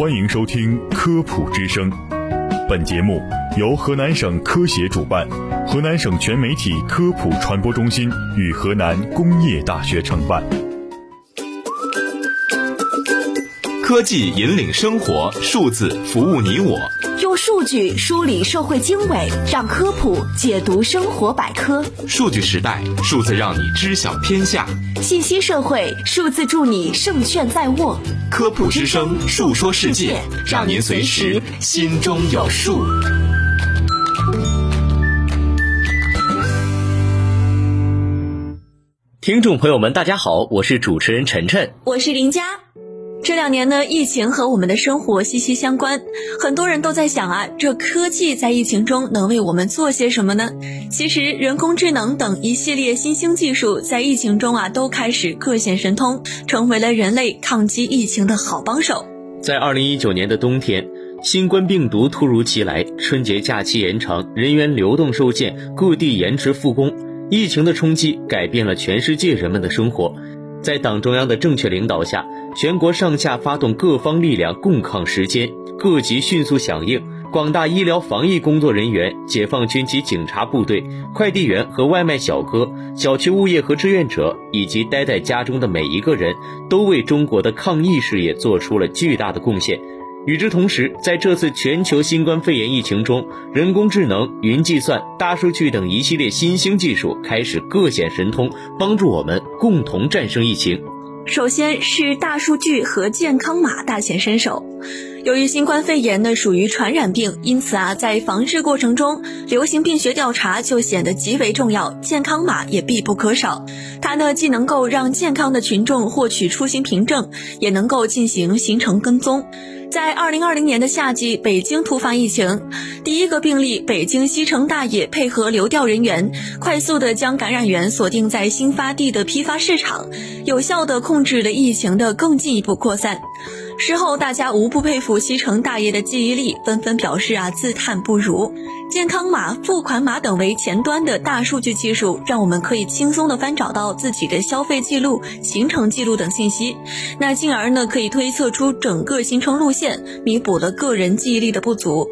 欢迎收听《科普之声》，本节目由河南省科协主办，河南省全媒体科普传播中心与河南工业大学承办。科技引领生活，数字服务你我。用数据梳理社会经纬，让科普解读生活百科。数据时代，数字让你知晓天下。信息社会，数字助你胜券在握。科普之声，述说世界，让您随时心中有数。听众朋友们，大家好，我是主持人晨晨，我是林佳。这两年呢，疫情和我们的生活息息相关，很多人都在想啊，这科技在疫情中能为我们做些什么呢？其实，人工智能等一系列新兴技术在疫情中啊，都开始各显神通，成为了人类抗击疫情的好帮手。在二零一九年的冬天，新冠病毒突如其来，春节假期延长，人员流动受限，各地延迟复工，疫情的冲击改变了全世界人们的生活。在党中央的正确领导下，全国上下发动各方力量共抗时间，各级迅速响应。广大医疗防疫工作人员、解放军及警察部队、快递员和外卖小哥、小区物业和志愿者，以及待在家中的每一个人，都为中国的抗疫事业做出了巨大的贡献。与之同时，在这次全球新冠肺炎疫情中，人工智能、云计算、大数据等一系列新兴技术开始各显神通，帮助我们共同战胜疫情。首先是大数据和健康码大显身手。由于新冠肺炎呢属于传染病，因此啊，在防治过程中，流行病学调查就显得极为重要，健康码也必不可少。它呢既能够让健康的群众获取出行凭证，也能够进行行程跟踪。在二零二零年的夏季，北京突发疫情，第一个病例，北京西城大爷配合流调人员，快速的将感染源锁定在新发地的批发市场，有效的控制了疫情的更进一步扩散。事后，大家无不佩服西城大爷的记忆力，纷纷表示啊自叹不如。健康码、付款码等为前端的大数据技术，让我们可以轻松的翻找到自己的消费记录、行程记录等信息，那进而呢可以推测出整个行程路线，弥补了个人记忆力的不足。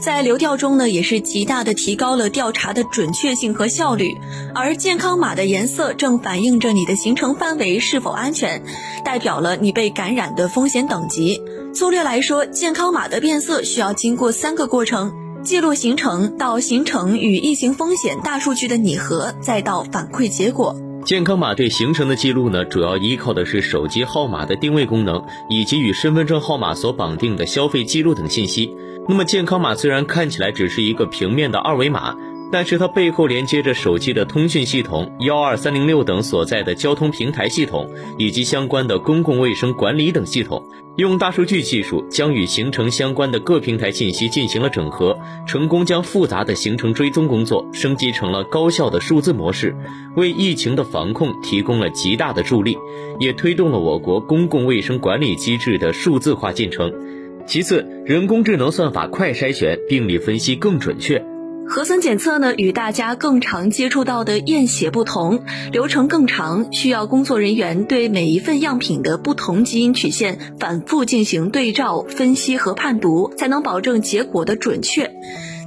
在流调中呢，也是极大的提高了调查的准确性和效率。而健康码的颜色正反映着你的行程范围是否安全，代表了你被感染的风险等级。粗略来说，健康码的变色需要经过三个过程：记录行程，到行程与疫情风险大数据的拟合，再到反馈结果。健康码对行程的记录呢，主要依靠的是手机号码的定位功能，以及与身份证号码所绑定的消费记录等信息。那么，健康码虽然看起来只是一个平面的二维码。但是它背后连接着手机的通讯系统、幺二三零六等所在的交通平台系统，以及相关的公共卫生管理等系统。用大数据技术将与行程相关的各平台信息进行了整合，成功将复杂的行程追踪工作升级成了高效的数字模式，为疫情的防控提供了极大的助力，也推动了我国公共卫生管理机制的数字化进程。其次，人工智能算法快筛选、病例分析更准确。核酸检测呢，与大家更常接触到的验血不同，流程更长，需要工作人员对每一份样品的不同基因曲线反复进行对照、分析和判读，才能保证结果的准确。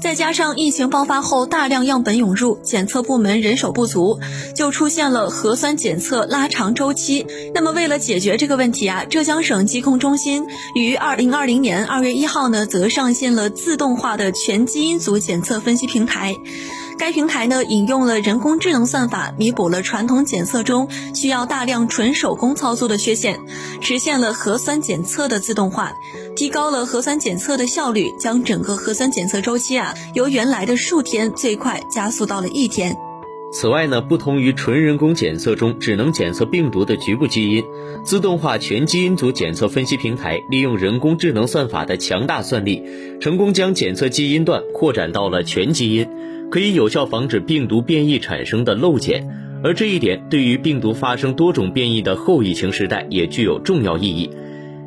再加上疫情爆发后大量样本涌入，检测部门人手不足，就出现了核酸检测拉长周期。那么为了解决这个问题啊，浙江省疾控中心于二零二零年二月一号呢，则上线了自动化的全基因组检测分析平台。该平台呢，引用了人工智能算法，弥补了传统检测中需要大量纯手工操作的缺陷，实现了核酸检测的自动化，提高了核酸检测的效率，将整个核酸检测周期啊，由原来的数天最快加速到了一天。此外呢，不同于纯人工检测中只能检测病毒的局部基因，自动化全基因组检测分析平台利用人工智能算法的强大算力，成功将检测基因段扩展到了全基因。可以有效防止病毒变异产生的漏检，而这一点对于病毒发生多种变异的后疫情时代也具有重要意义。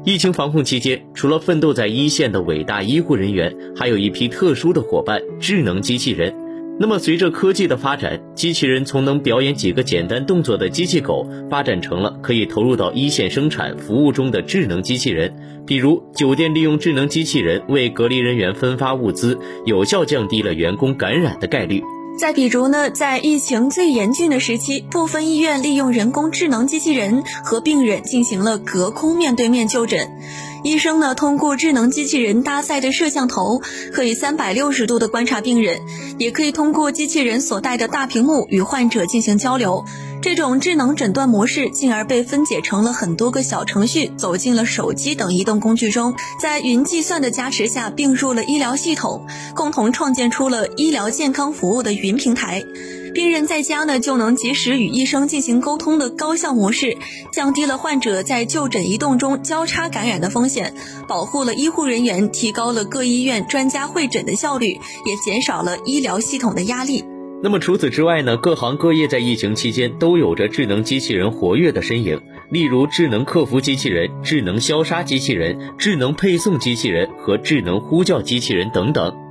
疫情防控期间，除了奋斗在一线的伟大医护人员，还有一批特殊的伙伴——智能机器人。那么，随着科技的发展，机器人从能表演几个简单动作的机器狗，发展成了可以投入到一线生产服务中的智能机器人。比如，酒店利用智能机器人为隔离人员分发物资，有效降低了员工感染的概率。再比如呢，在疫情最严峻的时期，部分医院利用人工智能机器人和病人进行了隔空面对面就诊。医生呢，通过智能机器人搭载的摄像头，可以三百六十度的观察病人，也可以通过机器人所带的大屏幕与患者进行交流。这种智能诊断模式进而被分解成了很多个小程序，走进了手机等移动工具中，在云计算的加持下并入了医疗系统，共同创建出了医疗健康服务的云平台。病人在家呢就能及时与医生进行沟通的高效模式，降低了患者在就诊移动中交叉感染的风险，保护了医护人员，提高了各医院专家会诊的效率，也减少了医疗系统的压力。那么除此之外呢？各行各业在疫情期间都有着智能机器人活跃的身影，例如智能客服机器人、智能消杀机器人、智能配送机器人和智能呼叫机器人等等。